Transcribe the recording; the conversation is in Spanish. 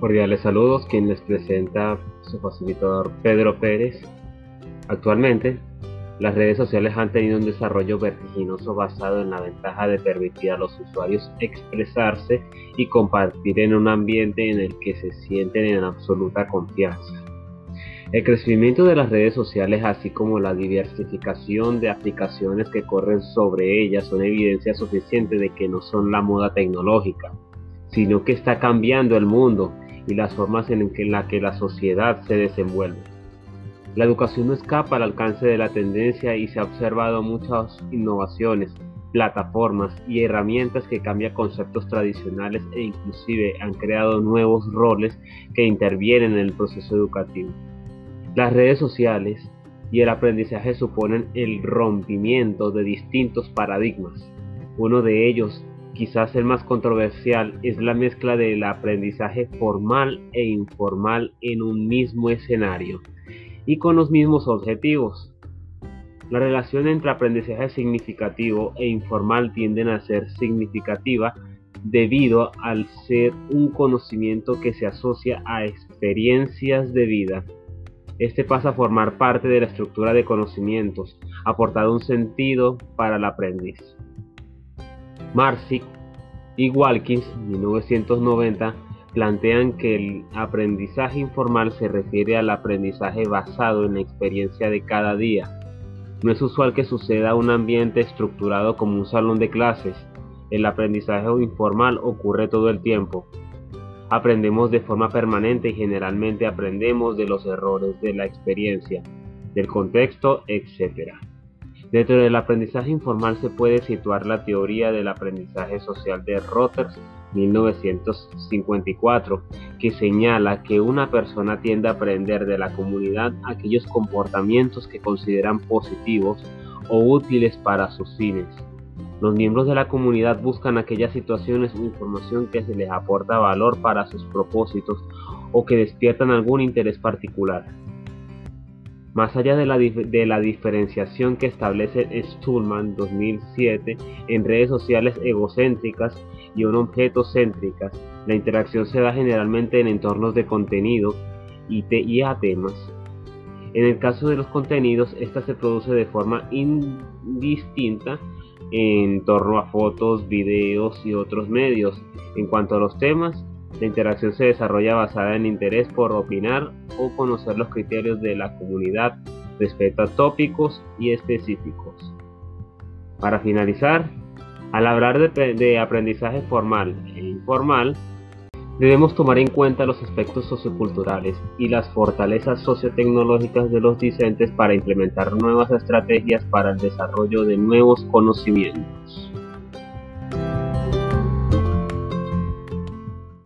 Cordiales saludos, quien les presenta su facilitador Pedro Pérez. Actualmente, las redes sociales han tenido un desarrollo vertiginoso basado en la ventaja de permitir a los usuarios expresarse y compartir en un ambiente en el que se sienten en absoluta confianza. El crecimiento de las redes sociales, así como la diversificación de aplicaciones que corren sobre ellas, son evidencia suficiente de que no son la moda tecnológica, sino que está cambiando el mundo y las formas en, las que la sociedad se desenvuelve. La educación no escapa al alcance de la tendencia y se ha observado muchas innovaciones, plataformas y herramientas que cambian conceptos tradicionales e inclusive han creado nuevos roles que intervienen en el proceso educativo. Las redes sociales y el aprendizaje suponen el rompimiento de distintos paradigmas. Uno de ellos quizás el más controversial, es la mezcla del aprendizaje formal e informal en un mismo escenario y con los mismos objetivos. La relación entre aprendizaje significativo e informal tienden a ser significativa debido al ser un conocimiento que se asocia a experiencias de vida. Este pasa a formar parte de la estructura de conocimientos, aportando un sentido para el aprendiz. Marsic y Walkins, 1990, plantean que el aprendizaje informal se refiere al aprendizaje basado en la experiencia de cada día. No es usual que suceda un ambiente estructurado como un salón de clases. El aprendizaje informal ocurre todo el tiempo. Aprendemos de forma permanente y generalmente aprendemos de los errores de la experiencia, del contexto, etc. Dentro del aprendizaje informal se puede situar la teoría del aprendizaje social de Rotters 1954, que señala que una persona tiende a aprender de la comunidad aquellos comportamientos que consideran positivos o útiles para sus fines. Los miembros de la comunidad buscan aquellas situaciones o información que se les aporta valor para sus propósitos o que despiertan algún interés particular. Más allá de la, de la diferenciación que establece Stulman 2007 en redes sociales egocéntricas y un objeto céntricas, la interacción se da generalmente en entornos de contenido y, temas. En el caso de los contenidos, esta se produce de forma indistinta en torno a fotos, videos y otros medios. En cuanto a los temas, la interacción se desarrolla basada en interés por opinar o conocer los criterios de la comunidad respecto a tópicos y específicos. Para finalizar, al hablar de, aprendizaje formal e informal, debemos tomar en cuenta los aspectos socioculturales y las fortalezas sociotecnológicas de los discentes para implementar nuevas estrategias para el desarrollo de nuevos conocimientos.